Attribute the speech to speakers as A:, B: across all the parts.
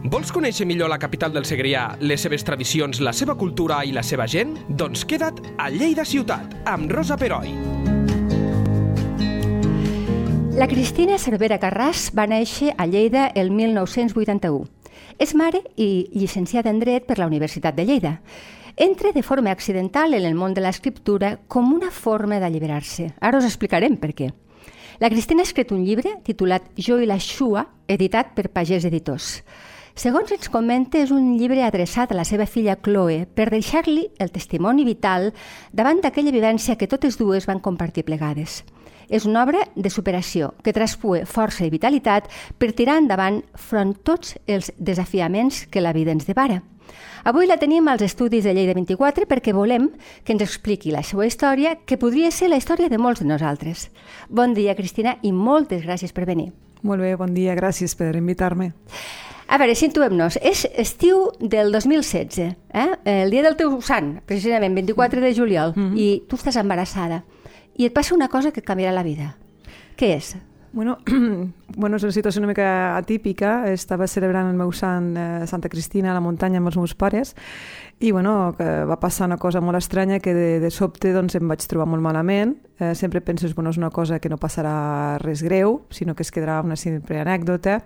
A: Vols conèixer millor la capital del Segrià, les seves tradicions, la seva cultura i la seva gent? Doncs queda't a Lleida Ciutat, amb Rosa Peroi.
B: La Cristina Cervera Carràs va néixer a Lleida el 1981. És mare i llicenciada en Dret per la Universitat de Lleida. Entra de forma accidental en el món de l'escriptura com una forma d'alliberar-se. Ara us explicarem per què. La Cristina ha escrit un llibre titulat Jo i la Xua, editat per Pagès Editors. Segons ens comenta, és un llibre adreçat a la seva filla Chloe per deixar-li el testimoni vital davant d'aquella vivència que totes dues van compartir plegades. És una obra de superació que traspue força i vitalitat per tirar endavant front tots els desafiaments que la vida ens depara. Avui la tenim als estudis de Lleida 24 perquè volem que ens expliqui la seva història, que podria ser la història de molts de nosaltres. Bon dia, Cristina, i moltes gràcies per venir.
C: Molt bé, bon dia, gràcies per invitar-me.
B: A veure, situem-nos. És estiu del 2016, eh? el dia del teu sant, precisament, 24 de juliol, mm -hmm. i tu estàs embarassada. I et passa una cosa que canviarà la vida. Què és?
C: Bueno, bueno, és una situació una mica atípica. Estava celebrant el meu sant eh, Santa Cristina a la muntanya amb els meus pares i bueno, que va passar una cosa molt estranya que de, de sobte doncs, em vaig trobar molt malament. Eh, sempre penses, bueno, és una cosa que no passarà res greu, sinó que es quedarà una simple anècdota.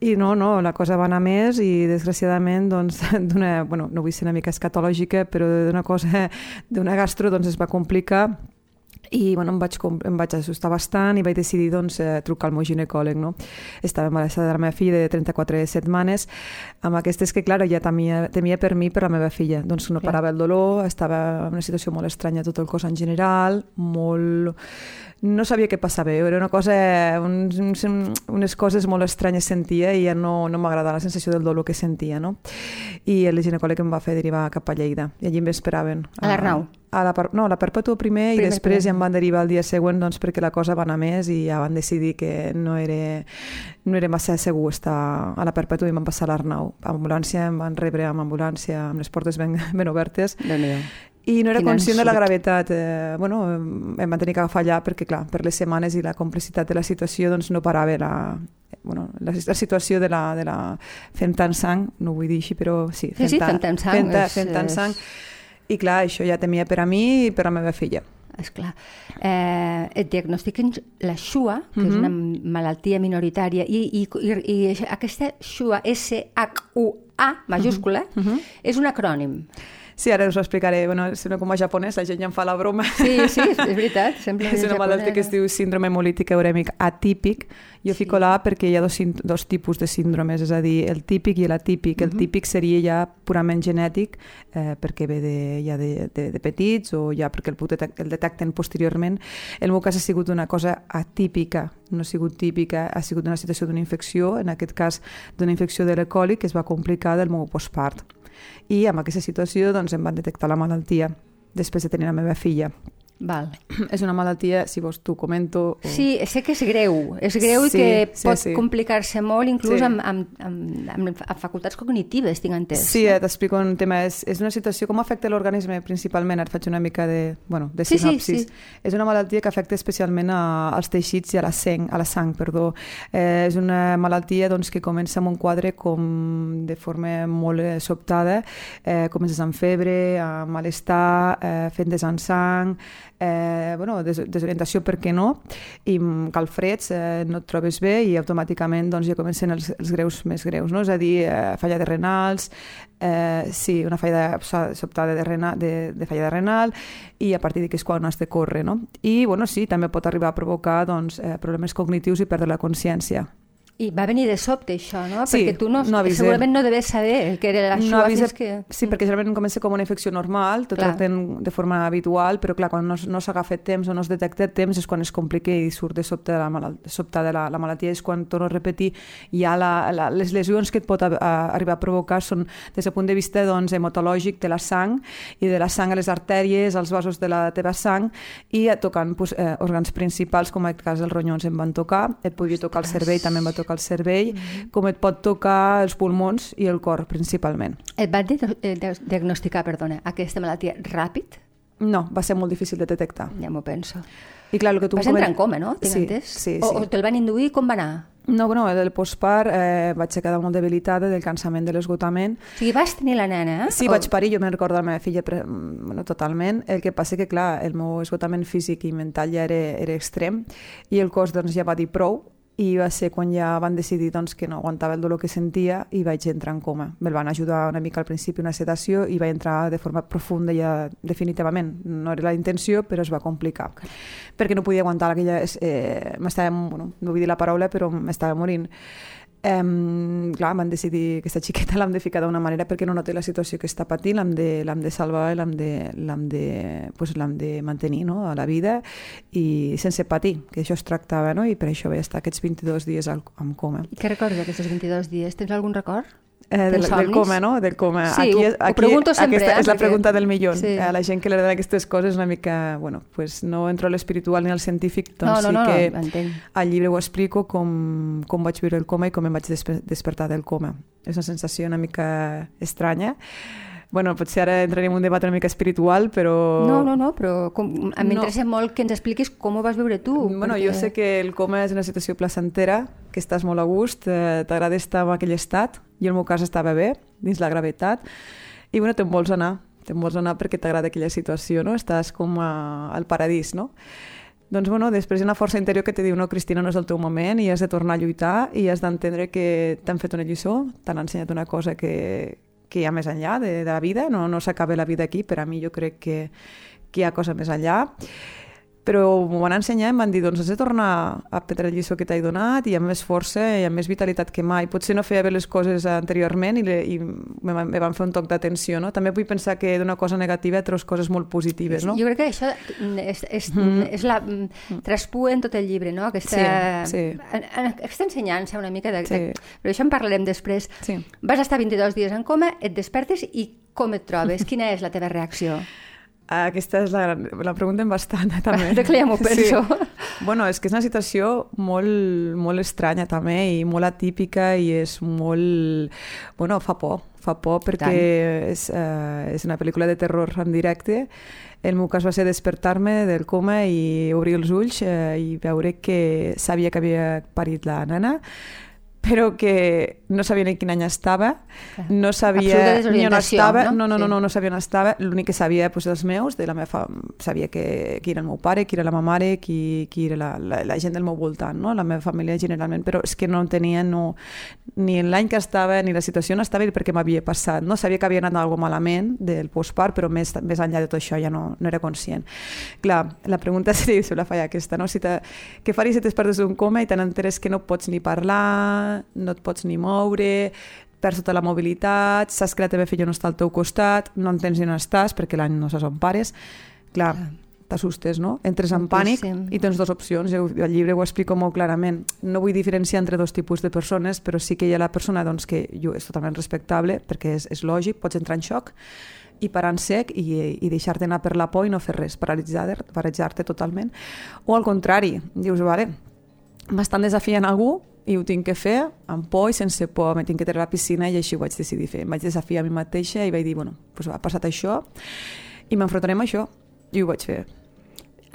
C: I no, no, la cosa va anar més i desgraciadament doncs, d'una, bueno, no vull ser una mica escatològica, però d'una cosa, d'una gastro doncs es va complicar i bueno, em, vaig, em vaig assustar bastant i vaig decidir doncs, eh, trucar al meu ginecòleg. No? Estava embarassada de la meva filla de 34 setmanes, amb aquestes que, clar, ja temia, temia per mi, per la meva filla. Doncs no parava el dolor, estava en una situació molt estranya tot el cos en general, molt no sabia què passava, era una cosa, uns, unes coses molt estranyes sentia i ja no, no m'agradava la sensació del dolor que sentia, no? I el ginecòleg em va fer derivar cap a Lleida, i allí m'esperaven.
B: A l'Arnau?
C: A la, no, a la Perpètua primer, primer i després primer. ja em van derivar el dia següent doncs, perquè la cosa va anar més i ja van decidir que no era, no era massa segur estar a la Perpètua i van passar a l'Arnau. Ambulància em van rebre amb ambulància, amb les portes ben, ben obertes. I no era Quin conscient de la gravetat. Eh, bueno, em van tenir que agafar allà perquè, clar, per les setmanes i la complicitat de la situació doncs no parava la, bueno, la, la situació de la, de la fent tant sang, no vull dir així, però sí,
B: fent, sí, sí, fent tant sang.
C: Fent, fent tant sang. I clar, això ja temia per a mi i per a la meva filla.
B: És clar. Eh, et diagnostiquen la XUA, que mm -hmm. és una mhm. malaltia minoritària, i, i, i, i aquesta XUA, S-H-U-A, majúscula, mm -hmm. és un acrònim.
C: Sí, ara us ho explicaré. Bueno, sembla com a japonès, la gent ja em fa la broma.
B: Sí, sí, és veritat. Sempre
C: és una malaltia que es diu síndrome hemolític urèmic atípic. Jo sí. fico l'A perquè hi ha dos, dos tipus de síndromes, és a dir, el típic i l'atípic. El uh -huh. típic seria ja purament genètic, eh, perquè ve de, ja de, de, de petits o ja perquè el, detect, el detecten posteriorment. El meu cas ha sigut una cosa atípica, no ha sigut típica, ha sigut una situació d'una infecció, en aquest cas d'una infecció de l'ecoli que es va complicar del meu postpart i amb aquesta situació doncs, em van detectar la malaltia després de tenir la meva filla.
B: Val.
C: És una malaltia, si vols t'ho comento...
B: O... Sí, sé que és greu, és greu sí, i que sí, pot sí. complicar-se molt, inclús sí. amb, amb, amb, amb, amb facultats cognitives, tinc entès.
C: Sí, eh, t'explico un tema. És, és una situació, com afecta l'organisme principalment? Ara faig una mica de, bueno, de sinopsis. Sí, sí, sí. És una malaltia que afecta especialment a, als teixits i a la sang, a la sang perdó. Eh, és una malaltia doncs, que comença amb un quadre com de forma molt eh, sobtada, eh, comences amb febre, amb malestar, eh, fent desansang, eh, bueno, des desorientació per què no, i calfreds, eh, no et trobes bé i automàticament doncs, ja comencen els, els greus més greus, no? és a dir, eh, falla de renals, eh, sí, una falla sobtada de, rena, de, de falla de renal i a partir d'aquí és quan has de córrer. No? I bueno, sí, també pot arribar a provocar doncs, eh, problemes cognitius i perdre la consciència.
B: I va venir de sobte això, no? Sí, perquè tu no, no segurament no deves saber el que era la no avisa, que...
C: Sí, perquè generalment comença com una infecció normal, tot tracten de forma habitual, però clar, quan no, no s'agafa temps o no es detecta temps és quan es complica i surt de sobte de la, malalt, de sobte de la, la malaltia, és quan, torno a repetir, ja la, la, les lesions que et pot a, a, arribar a provocar són des del punt de vista doncs, hematològic de la sang i de la sang a les artèries, als vasos de la teva sang i tocant pues, eh, òrgans principals, com en aquest cas els ronyons em van tocar, et podia tocar el cervell, també em va tocar tocar el cervell, mm -hmm. com et pot tocar els pulmons i el cor, principalment.
B: Et van eh, diagnosticar, perdona, aquesta malaltia ràpid?
C: No, va ser molt difícil de detectar.
B: Ja m'ho penso.
C: I clar, el que tu
B: Vas entrar en coma, no?
C: Sí, sí,
B: o, sí. o te'l van induir, com va anar?
C: No, bueno, del postpart eh, vaig quedar molt debilitada del cansament de l'esgotament.
B: O sigui, vas tenir la nena, eh?
C: Sí, vaig parir, jo me'n recordo la meva filla pre... bueno, totalment. El que passa que, clar, el meu esgotament físic i mental ja era, era extrem i el cos doncs, ja va dir prou i va ser quan ja van decidir doncs, que no aguantava el dolor que sentia i vaig entrar en coma. Me'l van ajudar una mica al principi, una sedació, i vaig entrar de forma profunda ja definitivament. No era la intenció, però es va complicar. Perquè no podia aguantar aquella... Eh, m'estava, bueno, no vull dir la paraula, però m'estava morint. Um, clar, van decidir que aquesta xiqueta l'hem de ficar d'una manera perquè no noti la situació que està patint, l'hem de, de salvar i l'hem de, de, pues, de mantenir no? a la vida i sense patir, que això es tractava, no? i per això vaig estar aquests 22 dies al, en coma.
B: I què recordes d'aquests 22 dies? Tens algun record?
C: Eh, del, del coma, no? Del coma.
B: Sí, aquí, ho, ho pregunto sempre.
C: Aquesta
B: eh,
C: és la pregunta del millor. Sí. A la gent que li agrada aquestes coses una mica... Bueno, pues no entro a l'espiritual ni al científic, doncs
B: no, no,
C: sí que
B: no,
C: al llibre ho explico com, com vaig viure el coma i com em vaig desper despertar del coma. És una sensació una mica estranya bueno, potser ara entrarem en un debat una mica espiritual, però...
B: No, no, no, però com, m'interessa no. molt que ens expliquis com ho vas viure tu.
C: Bueno, perquè... jo sé que el coma és una situació placentera, que estàs molt a gust, eh, t'agrada estar en aquell estat, en el meu cas estava bé, dins la gravetat, i bueno, te'n vols anar, te'n vols anar perquè t'agrada aquella situació, no? Estàs com a, al paradís, no? Doncs bueno, després hi ha una força interior que te diu no, Cristina, no és el teu moment i has de tornar a lluitar i has d'entendre que t'han fet una lliçó, t'han ensenyat una cosa que, que hi ha més enllà de, de la vida, no, no s'acaba la vida aquí, per a mi jo crec que, que hi ha cosa més enllà però m'ho van ensenyar i em van dir doncs has de tornar a prendre el lliçó que t'he donat i amb més força i amb més vitalitat que mai. Potser no feia bé les coses anteriorment i, le, i me, me van fer un toc d'atenció. No? També vull pensar que d'una cosa negativa treus coses molt positives. No?
B: Jo crec que això és, és, mm. és la, traspua en tot el llibre, no? aquesta, sí, sí. aquesta ensenyança una mica. De, sí. de, però això en parlarem després. Sí. Vas estar 22 dies en coma, et despertes i com et trobes? Quina és la teva reacció?
C: Aquesta és la, la pregunten bastant, també.
B: Crec que ja m'ho penso.
C: Sí. Bueno, és que és una situació molt, molt estranya, també, i molt atípica, i és molt... Bueno, fa por, fa por, perquè és, uh, és una pel·lícula de terror en directe. El meu cas va ser despertar-me del coma i obrir els ulls uh, i veure que sabia que havia parit la nena, però que no sabia ni quin any estava, no sabia ni on estava, no, no, no, no, no sabia on estava, l'únic que sabia pues, dels meus, de la meva fam... sabia que, qui era el meu pare, qui era la meva mare, qui, qui era la, la, la gent del meu voltant, no? la meva família generalment, però és que no tenia no, ni l'any que estava, ni la situació no estava, ni perquè m'havia passat, no? Sabia que havia anat alguna malament del postpart, però més, més enllà de tot això ja no, no era conscient. Clar, la pregunta seria, si la falla aquesta, no? Si què faries si t'espertes d'un coma i t'enteres que no pots ni parlar, no et pots ni moure, perds tota la mobilitat, saps que la teva filla no està al teu costat, no entens ni on estàs perquè l'any no saps on pares. Clar, t'assustes, no? Entres en pànic i tens dues opcions. Jo, el llibre ho explico molt clarament. No vull diferenciar entre dos tipus de persones, però sí que hi ha la persona doncs, que jo, és totalment respectable perquè és, és lògic, pots entrar en xoc i parar en sec i, i deixar-te anar per la por i no fer res, paralitzar-te paralitzar totalment. O al contrari, dius, vale, m'estan desafiant algú, i ho tinc que fer amb por i sense por, me tinc que treure a la piscina i així ho vaig decidir fer. Em vaig desafiar a mi mateixa i vaig dir, bueno, doncs ha passat això i m'enfrontarem a això i ho vaig fer.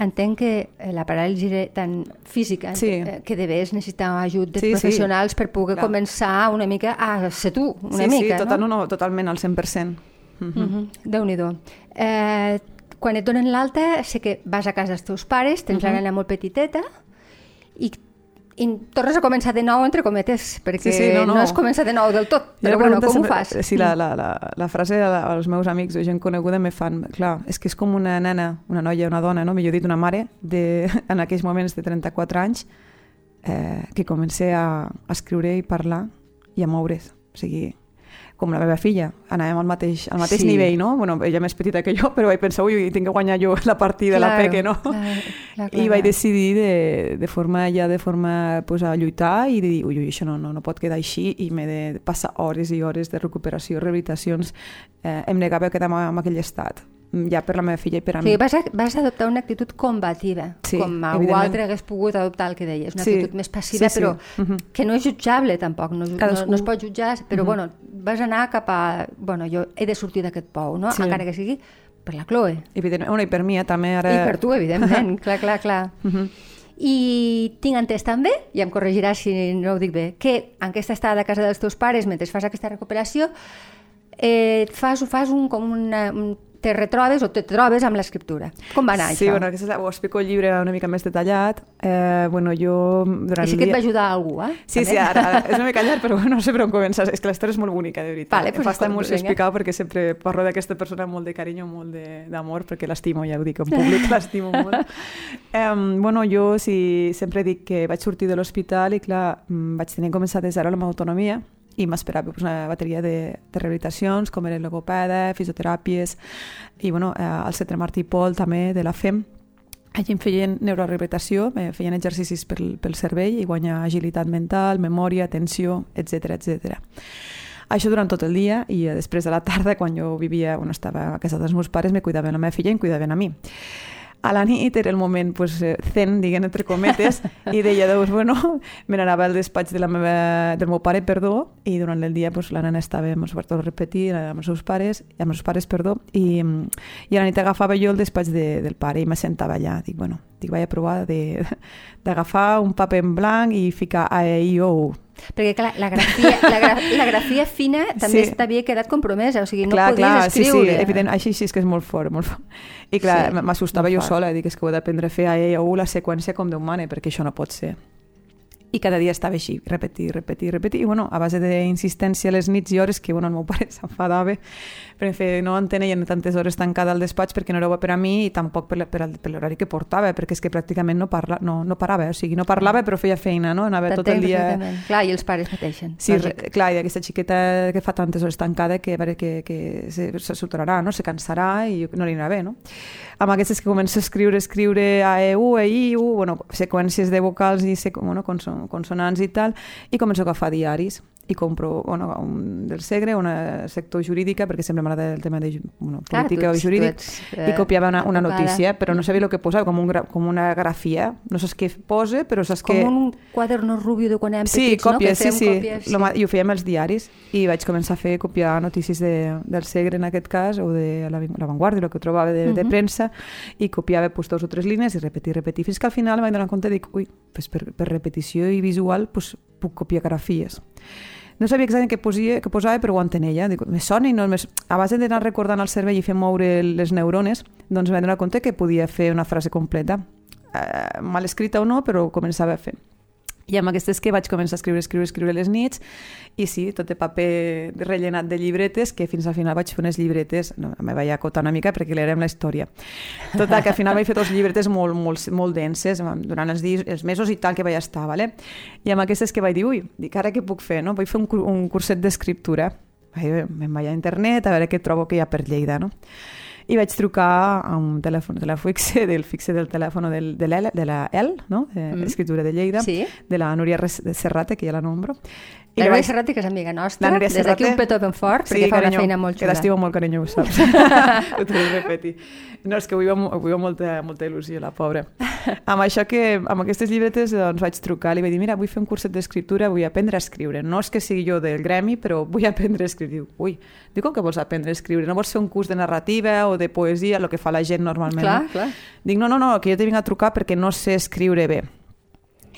B: Entenc que eh, la paràlisi tan física sí. Eh, que debes necessitar ajut de sí, professionals sí. per poder Clar. començar una mica a ser tu, una
C: sí,
B: mica,
C: sí, total,
B: no?
C: no, totalment, al 100%.
B: Mm -hmm. Mm -hmm. Déu-n'hi-do. Eh, quan et donen l'alta, sé que vas a casa dels teus pares, tens uh -huh. la nena molt petiteta, i i tornes a començar de nou, entre cometes, perquè sí, sí, no, no. no es comença de nou del tot. Però bueno, com sempre, ho fas?
C: Sí, la, la, la, la frase als meus amics o gent coneguda me fan... Clar, és que és com una nena, una noia, una dona, no? millor dit, una mare, de, en aquells moments de 34 anys, eh, que comença a, a escriure i parlar i a moure's. O sigui, com la meva filla, anàvem al mateix, al mateix sí. nivell, no? Bueno, ella més petita que jo, però vaig pensar, ui, tinc que guanyar jo la partida, claro, la peque, no? Clar, clar, clar, I vaig decidir de, de forma ja de forma pues, a lluitar i de dir, ui, ui, això no, no, no pot quedar així i m'he de passar hores i hores de recuperació, rehabilitacions. Eh, em negava a quedar en aquell estat ja per la meva filla i per a mi.
B: Sí, vas, a, vas adoptar una actitud combativa, sí, com algú altre hagués pogut adoptar el que deies, una sí, actitud més passiva, sí, sí. però uh -huh. que no és jutjable tampoc, no, no, no es pot jutjar, però uh -huh. bueno, vas anar cap a... Bueno, jo he de sortir d'aquest pou, no? Sí. encara que sigui per la Chloe.
C: Evidentment, bueno, i per mi eh, també ara...
B: I per tu, evidentment, clar, clar, clar. Uh -huh. I tinc entès també, i em corregiràs si no ho dic bé, que en aquesta estada a casa dels teus pares, mentre fas aquesta recuperació, eh, fas, fas un, com una, un te retrobes o te trobes amb l'escriptura. Com va anar
C: sí,
B: això?
C: bueno, aquesta, ho explico al llibre una mica més detallat. Eh, bueno, jo durant
B: I sí que et va ajudar algú, eh?
C: Sí,
B: També?
C: sí, ara, ara, és una mica llarg, però no sé per on començar. És que la història és molt bonica, de veritat.
B: Vale, pues
C: Fa estar molt explicar perquè sempre parlo d'aquesta persona amb molt de carinyo, molt de- d'amor, perquè l'estimo, ja ho dic, en públic l'estimo molt. Um, bueno, jo sí, sempre dic que vaig sortir de l'hospital i, clar, mm, vaig tenir que començar des d'ara la meva autonomia i m'esperava pues, una bateria de, de rehabilitacions, com era logopeda, fisioteràpies, i bueno, eh, al Centre Martí Pol també, de la FEM, Allí em feien neurorehabilitació, eh, feien exercicis pel, pel cervell i guanyar agilitat mental, memòria, atenció, etc etc. Això durant tot el dia i eh, després de la tarda, quan jo vivia, bueno, estava a casa dels meus pares, me cuidaven la meva filla i em cuidaven a mi. A la nit era el moment pues, eh, zen, diguem entre cometes, i deia, doncs, bueno, me n'anava al despatx de la meva, del meu pare, perdó, i durant el dia pues, la nena estava, mos va a repetir, amb els seus pares, amb els pares, perdó, i, i a la nit agafava jo el despatx de, del pare i me sentava allà. Dic, bueno, dic, vaig a provar de- d'agafar un paper en blanc i ficar a, e, i, o, u.
B: Perquè, clar, la grafia, la, gra, la grafia fina també
C: Sí.
B: t'havia quedat compromesa, o sigui, no
C: clar,
B: podies
C: clar,
B: escriure.
C: Sí, sí, evident, així sí és que és molt fort, molt fort. I clar,
B: Sí,
C: m'assustava jo
B: fort.
C: sola, dic, és que ho he d'aprendre a fer a ella o la seqüència com Déu mane, perquè això no pot ser. I cada dia estava així, repetir, repetir, repetir, i bueno, a base d'insistència a les nits i hores, que bueno, el meu pare s'enfadava, perquè no entenien tantes hores tancada al despatx perquè no era bo per a mi i tampoc per, per, l'horari que portava, perquè és que pràcticament no, parla, no, no parava, o sigui, no parlava però feia feina, no? Anava tot el dia...
B: Clar, i els pares pateixen.
C: Sí,
B: lògic.
C: re, clar, i aquesta xiqueta que fa tantes hores tancada que veure que, que se, se soturarà, no? se cansarà i no li anirà bé, no? Amb aquestes que comença a escriure, escriure a E, U, E, I, U, bueno, seqüències de vocals i bueno, conson, consonants i tal, i començo a agafar diaris i compro bueno, un del Segre, una sector jurídica, perquè sempre m'agrada el tema de bueno,
B: Clar,
C: política
B: tu
C: o jurídic,
B: ets,
C: i
B: eh,
C: copiava una, una notícia, però no sabia el que posava, com, un, com una grafia. No saps què posa, però saps
B: Com
C: que...
B: un quaderno rubio de quan érem
C: Sí,
B: petits, no?
C: còpies,
B: Que
C: sí, sí.
B: Còpies,
C: ma- I ho fèiem als diaris i vaig començar a fer copiar notícies de, del Segre en aquest cas o de la, la Vanguardia, el que trobava de, de
B: Mhm.
C: premsa i copiava pues, dos o tres línies i repetir, repetir, fins que al final em vaig donar compte i dic, ui, pues per, per repetició i visual pues, puc copiar grafies. No sabia exactament què, posia, què posava, però ho entenia. Dic, me sona i no... Me... A base d'anar recordant el cervell i fer moure les neurones, doncs em vaig donar compte que podia fer una frase completa. Eh, mal escrita o no, però començava a fer. I amb aquestes que vaig començar a escriure, escriure, escriure les nits, i sí, tot de paper rellenat de llibretes, que fins al final vaig fer unes llibretes, no, me vaig acotar una mica perquè l'erem la història. Total, que al final vaig fer dos llibretes molt, molt, molt denses, durant els, dies, els mesos i tal que vaig estar, vale? i amb aquestes que vaig dir, ui, dic, ara què puc fer? No? Vull fer un, un curset d'escriptura. Me'n vaig a internet a veure què trobo que hi ha per Lleida, no? I vaig trucar a un telèfon, telèfon fixe, del fixe del telèfon del, de, l'L, de la L, no? de
B: Mm.
C: De Lleida,
B: Sí.
C: de la Núria de Serrate, que ja la nombro.
B: La
C: li
B: Núria
C: vaig-
B: Serrate, que és amiga nostra,
C: la Núria
B: des d'aquí un petó ben fort, perquè fa una feina molt
C: Que
B: xula.
C: l'estimo molt, carinyo, ho saps. ho t'ho de repetir. No, és que avui va, avui va molta, molta il·lusió, la pobra. amb això que, amb aquestes llibretes, doncs vaig trucar, li vaig dir, mira, vull fer un curset d'escriptura, vull aprendre a escriure. No és que sigui jo del gremi, però vull aprendre a escriure. Diu, ui, dic, com que vols aprendre a escriure? No vols fer un curs de narrativa o de poesia, el que fa la gent normalment?
B: Clar,
C: no?
B: clar.
C: Dic, no, no, no, que jo te vinc a trucar perquè no sé escriure bé.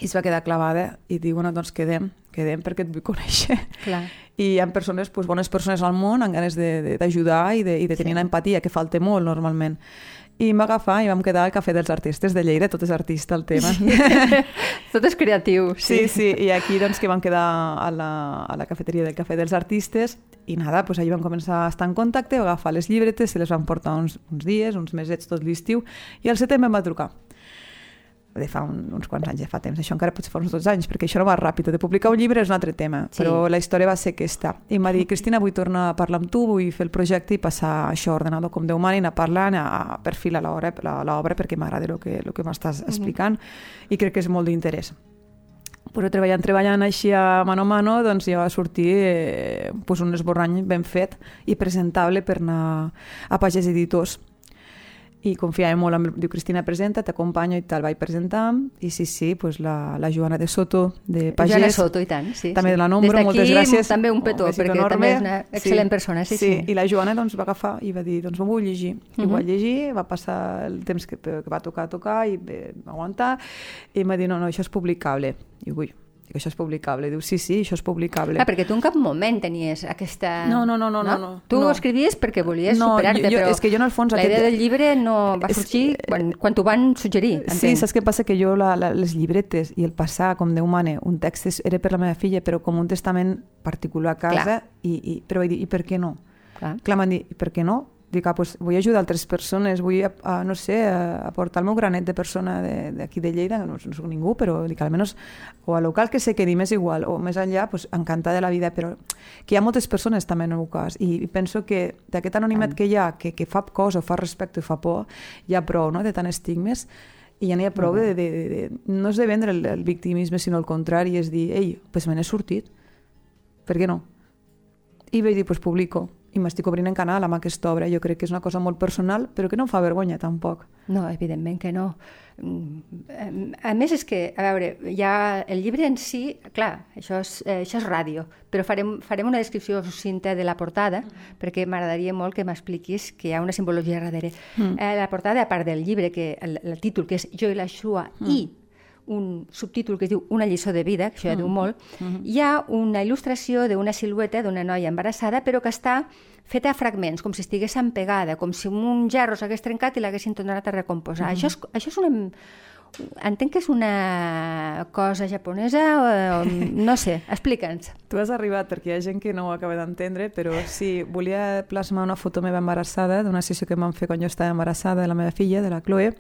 C: I es va quedar clavada i diu, bueno, doncs quedem, quedem perquè et vull conèixer.
B: clar.
C: I hi ha persones, doncs, bones persones al món amb ganes de- de- d'ajudar i de, i de tenir
B: Sí.
C: sí. empatia, que falta molt normalment. I em va agafar i vam quedar al Cafè dels Artistes de Lleida, tot és artista el tema.
B: Tot és creatiu,
C: Sí,
B: sí.
C: sí, i aquí doncs que vam quedar a la, a la cafeteria del Cafè dels Artistes i nada, doncs allà vam començar a estar en contacte, vam agafar les llibretes, se les van portar uns, uns dies, uns mesets tot l'estiu, i al setembre em va trucar de fa un, uns quants anys, ja fa temps, això encara potser fa uns dos anys, perquè això no va ràpid, de publicar un llibre és un altre tema,
B: Sí.
C: però la història va ser aquesta. I em va dir, Cristina, vull tornar a parlar amb tu, vull fer el projecte i passar això a ordenador com Déu mani, anar parlant, a perfilar l'obra, la- l'obra perquè m'agrada el que, el que m'estàs explicant i crec que és molt d'interès però treballant, treballant així a mano a mano, doncs ja va sortir eh, pues un esborrany ben fet i presentable per anar a Pagès Editors. I confiava molt en... Diu, Cristina, presenta, t'acompanyo i tal. Vaig presentar i sí, sí, pues la, la Joana de Soto, de Pagès.
B: Joana Soto, i tant, sí.
C: També
B: sí.
C: de la Nombra, moltes gràcies.
B: també un petó,
C: un besito
B: perquè
C: enorme.
B: també és una excel·lent
C: sí,
B: persona, sí,
C: sí.
B: sí.
C: I la Joana doncs, va agafar i va dir, doncs ho vull llegir. I
B: Mhm.
C: ho vaig llegir, va passar el temps que, que va tocar tocar i bé, va aguantar i em va dir, no, no, això és publicable. I ui, dic, això és publicable. Diu, sí, sí, això és publicable.
B: Clar, perquè tu en cap moment tenies aquesta...
C: No, no, no, no, no, no.
B: Tu
C: No.
B: escrivies perquè volies
C: No,
B: superar-te, però
C: és que jo en el fons
B: la
C: aquest-
B: idea del llibre no va
C: És-
B: sorgir quan, quan t'ho van suggerir,
C: Sí,
B: entenc.
C: saps què passa? Que jo la, la, les llibretes i el passar, com Déu mane, un text és, era per la meva filla, però com un testament particular a casa,
B: Clar.
C: i, i, però vaig dir, i per què no?
B: Clar.
C: Clar, m'han dit, i per què no? Dic, ah, pues, vull ajudar altres persones, vull, a, a, no sé, a, aportar el meu granet de persona de- d'aquí de, de Lleida, no, no soc ningú, però dic, almenys, o a local que se quedi més igual, o més enllà, pues, encantada de la vida, però que hi ha moltes persones també en el meu cas, i, i penso que d'aquest anonimat que hi ha, que, que fa cosa, fa respecte, fa por, hi ha prou, no?, de tant estigmes, i ja n'hi ha prou de, de, de, de, no és de vendre el, el victimisme, sinó el contrari, és dir, ei, pues me n'he sortit, per què no? I vaig dir, pues publico. I m'estic obrint en canal amb aquesta obra. Jo crec que és una cosa molt personal, però que no em fa vergonya tampoc.
B: No, evidentment que no. Mm, A més, és que, a veure, ja el llibre en si, clar, això és, eh, això és ràdio, però farem, farem una descripció sucinta de la portada, perquè m'agradaria molt que m'expliquis que hi ha una simbologia darrere. Mm. Eh, la portada, a part del llibre, que el, el títol, que és Jo i la Xua, mm. i un subtítol que es diu Una lliçó de vida, que això ja diu molt, hi ha una il·lustració d'una silueta d'una noia embarassada, però que està feta a fragments, com si estigués empegada, com si un gerro s'hagués trencat i l'haguessin tornat a recomposar. això, és, això és una... Entenc que és una cosa japonesa, o, no sé, explica'ns.
C: Tu has arribat perquè hi ha gent que no ho acaba d'entendre, però sí, volia plasmar una foto meva embarassada d'una sessió que em van fer quan jo estava embarassada de la meva filla, de la Chloe,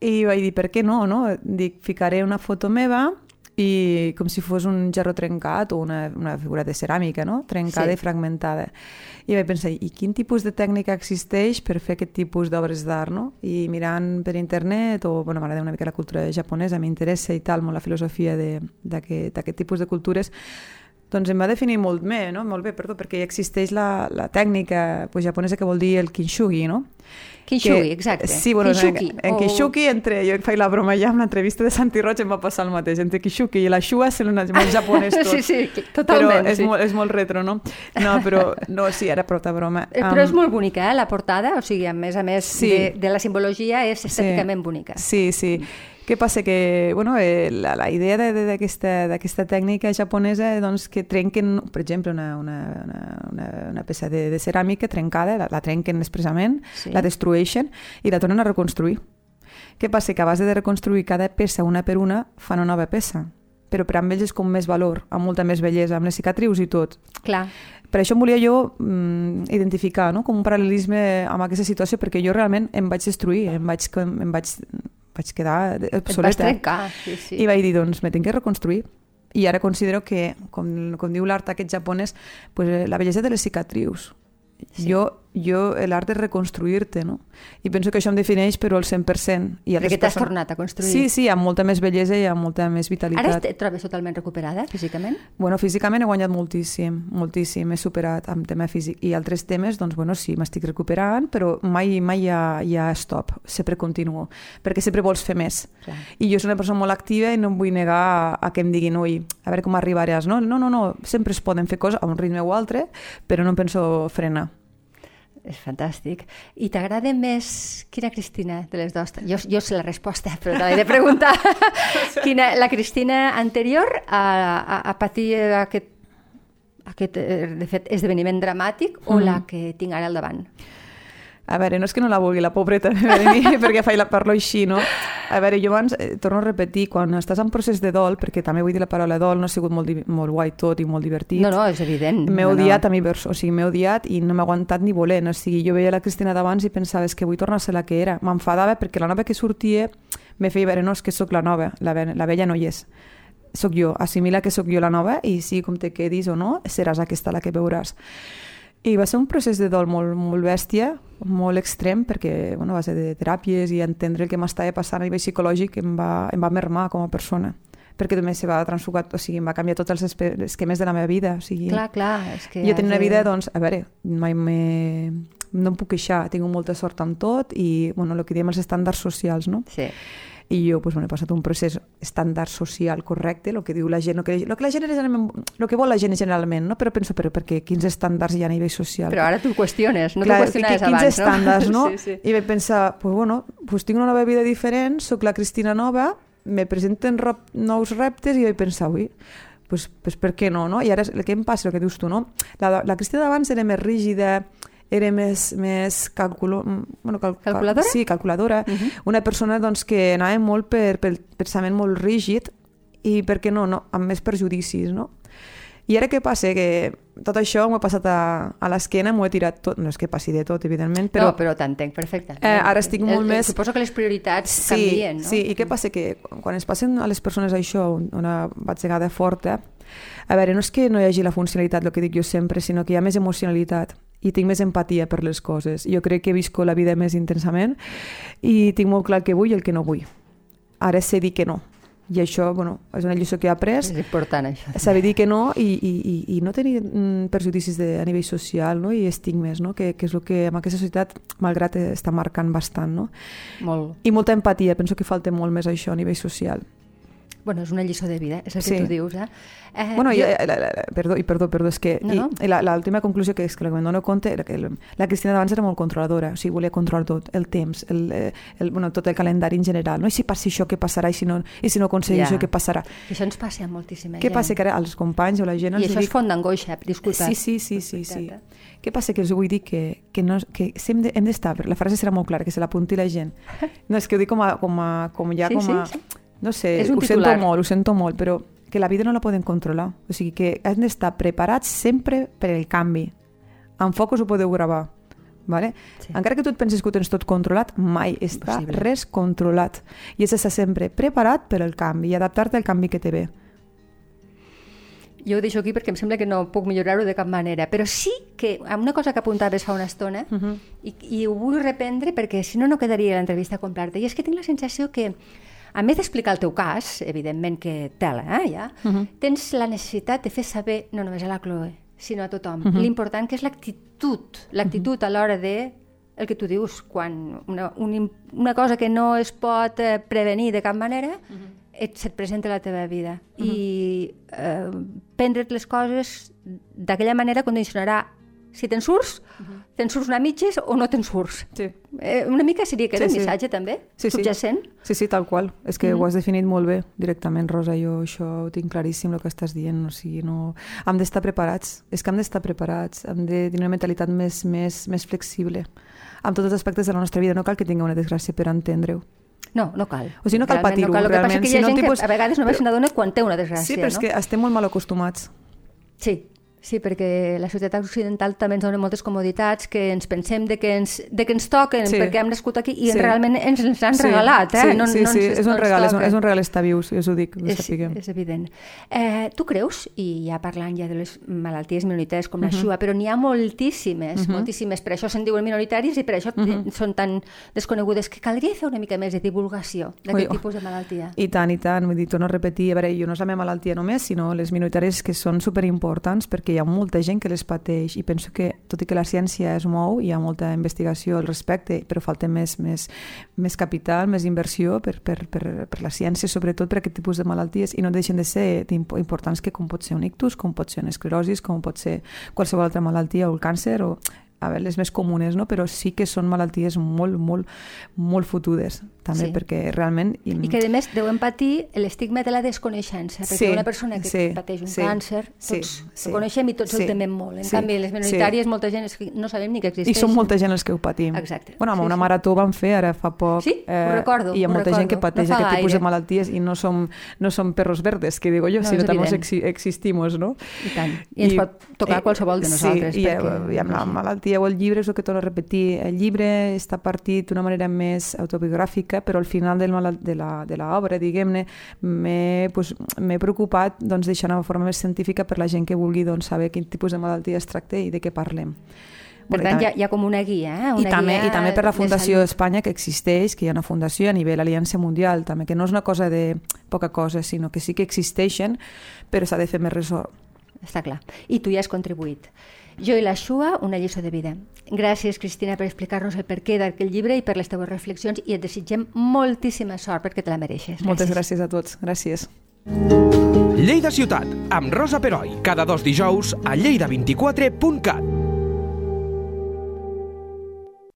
C: i vaig dir, per què no, no? Dic, ficaré una foto meva i com si fos un gerro trencat o una, una figura de ceràmica, no? Trencada
B: Sí.
C: i fragmentada. I vaig pensar, i quin tipus de tècnica existeix per fer aquest tipus d'obres d'art, no? I mirant per internet, o, bueno, m'agrada una mica la cultura japonesa, m'interessa i tal, molt la filosofia de- d'aquest tipus de cultures, doncs em va definir molt bé, no? molt bé, perdó, perquè existeix la, la tècnica pues, japonesa que vol dir el kinshugi, no? Que-
B: exacte.
C: Sí, bueno, en, en
B: o-
C: Kishuki, entre, jo faig la broma ja amb l'entrevista de Santi Roig em va passar el mateix, entre Kishuki i la Shua sent una, molt japonès tot.
B: Sí, sí, totalment,
C: Però és,
B: sí.
C: molt, és molt retro, no? No, però, no, sí, ara prou de broma.
B: Però és molt bonica, eh, la portada, o sigui, a més a més
C: Sí.
B: de, de la simbologia és estèticament bonica.
C: Sí, sí. Què passa? Que bueno, eh, la, la idea de- de- d'aquesta d'aquesta tècnica japonesa doncs, que trenquen, per exemple, una, una, una, una, una peça de, de ceràmica trencada, la, la trenquen expressament,
B: Sí.
C: la destrueixen i la tornen a reconstruir. Què passa? Que a base de reconstruir cada peça una per una fan una nova peça però per amb ells és com més valor, amb molta més bellesa, amb les cicatrius i tot.
B: Clar.
C: Per això em volia jo mm, identificar no? com un paral·lelisme amb aquesta situació, perquè jo realment em vaig destruir, em vaig, em vaig, vaig quedar
B: Et vas
C: obsoleta.
B: trencar, sí, sí.
C: I vaig dir, doncs, me tinc que reconstruir. I ara considero que, com, com diu l'art aquest japonès, pues, eh, la bellesa de les cicatrius.
B: Sí.
C: Jo, jo l'art és reconstruir-te, no? I penso que això em defineix, però al 100%. I
B: Perquè t'has tornat a construir.
C: Sí, sí, amb molta més bellesa i amb molta més
B: Ara
C: vitalitat.
B: et trobes totalment recuperada, físicament?
C: Bueno, físicament he guanyat moltíssim, moltíssim, he superat amb tema físic. I altres temes, doncs, bueno, sí, m'estic recuperant, però mai, mai hi ha, hi ha stop, sempre continuo, perquè sempre vols fer més.
B: Clar.
C: I jo soc una persona molt activa i no em vull negar a, a que em diguin, ui, a veure com arribaràs, no? No, no, no, sempre es poden fer coses a un ritme o altre, però no em penso frenar.
B: És fantàstic. I t'agrada més quina Cristina de les dues? Jo, jo sé la resposta, però t'he de preguntar. quina, la Cristina anterior a, a, a patir aquest, aquest, eh, de fet, esdeveniment dramàtic o la que tinc ara al davant?
C: A veure, no és que no la vulgui, la pobreta de mi, perquè faig la parlo així, no? A veure, jo abans, eh, torno a repetir, quan estàs en procés de dol, perquè també vull dir la paraula dol, no ha sigut molt, molt guai tot i molt divertit.
B: No, no, és evident.
C: M'he
B: no,
C: odiat
B: no.
C: a mi, o sigui, m'he odiat i no m'he aguantat ni volent. O sigui, jo veia la Cristina d'abans i pensava, és que vull tornar a ser la que era. M'enfadava perquè la nova que sortia me feia veure, no, és que sóc la nova, la, ve- la vella no hi és. Soc jo, assimila que sóc jo la nova i sí, com te quedis o no, seràs aquesta la que veuràs. I va ser un procés de dol molt, molt bèstia, molt extrem, perquè bueno, va ser de teràpies i entendre el que m'estava passant a nivell psicològic em va, em va mermar com a persona perquè també se va transformar, o sigui, em va canviar tots els esquemes de la meva vida. O sigui,
B: Clar, clar, és que...
C: jo tenia una vida, doncs, a veure, mai m'he no em puc queixar, tinc molta sort amb tot i, bueno, el que diem els estàndards socials, no?
B: Sí.
C: I jo pues, bueno, he passat un procés estàndard social correcte, el que diu la gent, el que, el que la gent el que vol la gent generalment, no? però penso, però perquè quins estàndards hi ha a nivell social?
B: Però ara tu qüestiones, no Clar, t'ho
C: quins
B: abans,
C: estàndards, no?
B: sí, sí.
C: I vaig pensar, pues, bueno, pues tinc una nova vida diferent, sóc la Cristina nova, me presenten rep, nous reptes i vaig pensar, ui, pues, pues per què no, no? I ara el que em passa, el que dius tu, no? La, la Cristina d'abans era més rígida, era més, més calculo, bueno, cal,
B: calculadora?
C: Sí, calculadora. Uh -huh. Una persona doncs, que anava molt per, per pensament molt rígid i, per què no, no, amb més perjudicis, no? I ara què passa? Que tot això m'ho he passat a, a l'esquena, m'ho he tirat tot, no és que passi de tot, evidentment, però...
B: No, però t'entenc, perfecte.
C: Eh, ara estic molt el, més...
B: Suposo que les prioritats
C: sí,
B: canvien, no?
C: Sí, i què passa? Que quan es passen a les persones això, una batzegada forta, a veure, no és que no hi hagi la funcionalitat, el que dic jo sempre, sinó que hi ha més emocionalitat i tinc més empatia per les coses. Jo crec que visco la vida més intensament i tinc molt clar que vull i el que no vull. Ara sé dir que no. I això, bueno, és una lliçó que he après.
B: És important, això.
C: Saber dir que no i, i, i, i no tenir mm, perjudicis de, a nivell social no? i estigmes, no? que, que és el que en aquesta societat, malgrat, està marcant bastant. No?
B: Molt.
C: I molta empatia. Penso que falta molt més això a nivell social.
B: Bueno, és una lliçó de vida, és el que sí. tu dius, eh? eh
C: bueno, jo... i, la, la, perdó, i perdó, perdó, és que no, no. l'última conclusió que és que la que me'n dono compte era que el, la Cristina d'abans era molt controladora, o sigui, volia controlar tot, el temps, el, eh, el, bueno, tot el calendari en general, no? I si passa això, què passarà? I si no, i si no aconsegueix ja. això, què passarà?
B: I això ens passa a moltíssima
C: Què passa? Que ara als companys o la gent...
B: I això
C: dic...
B: és font d'angoixa, disculpa.
C: Sí, sí, sí, sí, sí. Què passa? Que us vull dir que, que, no, que hem d'estar, de, la frase serà molt clara, que se l'apunti la gent. No, és que ho dic com a, com a, com ja
B: sí,
C: com a...
B: Sí, sí
C: no sé, ho sento molt, ho sento molt, però que la vida no la podem controlar. O sigui que hem d'estar preparats sempre per el canvi. En focus ho podeu gravar. Vale? Sí. Encara que tu et penses que ho tens tot controlat, mai està Impossible. res controlat. I és estar sempre preparat per al canvi i adaptar-te al canvi que te ve.
B: Jo ho deixo aquí perquè em sembla que no puc millorar-ho de cap manera, però sí que una cosa que apuntaves fa una estona, uh -huh. i, i ho vull reprendre perquè si no no quedaria l'entrevista completa, i és que tinc la sensació que a més d'explicar el teu cas, evidentment que tela, eh, ja, uh -huh. tens la necessitat de fer saber no només a la Chloe, sinó a tothom. Uh -huh. L'important que és l'actitud, l'actitud uh -huh. a l'hora de el que tu dius, quan una, un, una cosa que no es pot eh, prevenir de cap manera, uh -huh. et, se't presenta a la teva vida. Uh -huh. I eh, prendre't les coses d'aquella manera condicionarà si te'n surts, uh -huh. te'n surts una mitges o no te'n surts.
C: Sí.
B: Eh, una mica seria aquest sí, el missatge, sí. també?
C: Sí,
B: subjacent?
C: Sí, sí, tal qual. És que uh -huh. ho has definit molt bé directament, Rosa. Jo això ho tinc claríssim, el que estàs dient. O sigui, no... Hem d'estar preparats. És que hem d'estar preparats. Hem de tenir una mentalitat més, més, més flexible amb tots els aspectes de la nostra vida. No cal que tingui una desgràcia per entendre-ho.
B: No, no cal.
C: O sigui, no cal patir-ho,
B: no cal. El que passa
C: que
B: hi ha
C: si
B: gent
C: tipus...
B: que a vegades només se n'adona quan té una desgràcia,
C: Sí, però és
B: no?
C: que estem molt mal acostumats.
B: Sí, Sí, perquè la societat occidental també ens dona moltes comoditats que ens pensem de que ens, de que ens toquen sí. perquè hem nascut aquí i sí. realment ens les han
C: sí.
B: regalat. Eh?
C: Sí,
B: no,
C: sí,
B: no
C: sí.
B: Ens,
C: és, un
B: no
C: regal, és, un, és
B: un
C: regal estar vius, jo us ho dic, ho
B: és,
C: sapiguem.
B: És evident. Eh, tu creus, i ja parlant ja de les malalties minoritàries com uh -huh. la
C: Mhm.
B: xua, però n'hi ha moltíssimes, uh
C: Mhm.
B: -huh. moltíssimes, per això se'n diuen minoritaris i per això uh
C: Mhm.
B: -huh. són tan desconegudes, que caldria fer una mica més de divulgació d'aquest
C: Ui,
B: tipus de malaltia.
C: I tant, i tant. Vull dir, torno a repetir, a veure, jo no és la meva malaltia només, sinó les minoritàries que són superimportants perquè hi ha molta gent que les pateix i penso que, tot i que la ciència es mou, hi ha molta investigació al respecte, però falta més, més, més capital, més inversió per, per, per, per la ciència, sobretot per aquest tipus de malalties, i no deixen de ser importants que com pot ser un ictus, com pot ser una esclerosi, com pot ser qualsevol altra malaltia o el càncer o a veure, les més comunes, no? però sí que són malalties molt, molt, molt fotudes, també,
B: Sí.
C: perquè realment...
B: I que, a més, deuen patir l'estigma de la desconeixença, perquè
C: Sí,
B: una persona que
C: sí,
B: pateix un
C: sí,
B: càncer,
C: sí,
B: tots
C: sí,
B: ho coneixem i tots
C: sí,
B: el temem molt. En
C: sí,
B: canvi, les minoritàries, molta gent no sabem ni que
C: I
B: existeix.
C: som molta gent els que ho patim.
B: Exacte.
C: Bueno, amb
B: Sí,
C: una
B: sí.
C: marató vam fer ara fa poc.
B: Sí, ho recordo,
C: I hi ha molta gent que pateix
B: No
C: aquest tipus de malalties i no som, no som perros verdes, que digo jo,
B: No,
C: sinó també exi existimos, no?
B: I tant. I ens pot tocar qualsevol de nosaltres.
C: Sí, i, eh,
B: perquè...
C: i amb la malaltia o el llibre és el que torno a repetir. El llibre està partit d'una manera més autobiogràfica, però al final del, de la, de l'obra, diguem-ne, m'he pues, preocupat doncs, deixar una forma més científica per la gent que vulgui doncs, saber quin tipus de malaltia es tracta i de què parlem.
B: Per tant, hi ha, hi ha com una guia, eh? Una
C: i també,
B: guia
C: I també per la Fundació
B: salut.
C: d'Espanya que existeix, que hi ha una fundació a nivell Aliança Mundial, també, que no és una cosa de poca cosa, sinó que sí que existeixen, però s'ha de fer més ressò.
B: Està clar. I tu hi has contribuït. Jo i la Xua, una lliçó de vida. Gràcies, Cristina, per explicar-nos el perquè d'aquest llibre i per les teves reflexions i et desitgem moltíssima sort perquè te la mereixes.
C: Gràcies. Moltes gràcies a tots. Gràcies.
A: Lleida Ciutat, amb Rosa Peroi, cada dos dijous a lleida24.cat.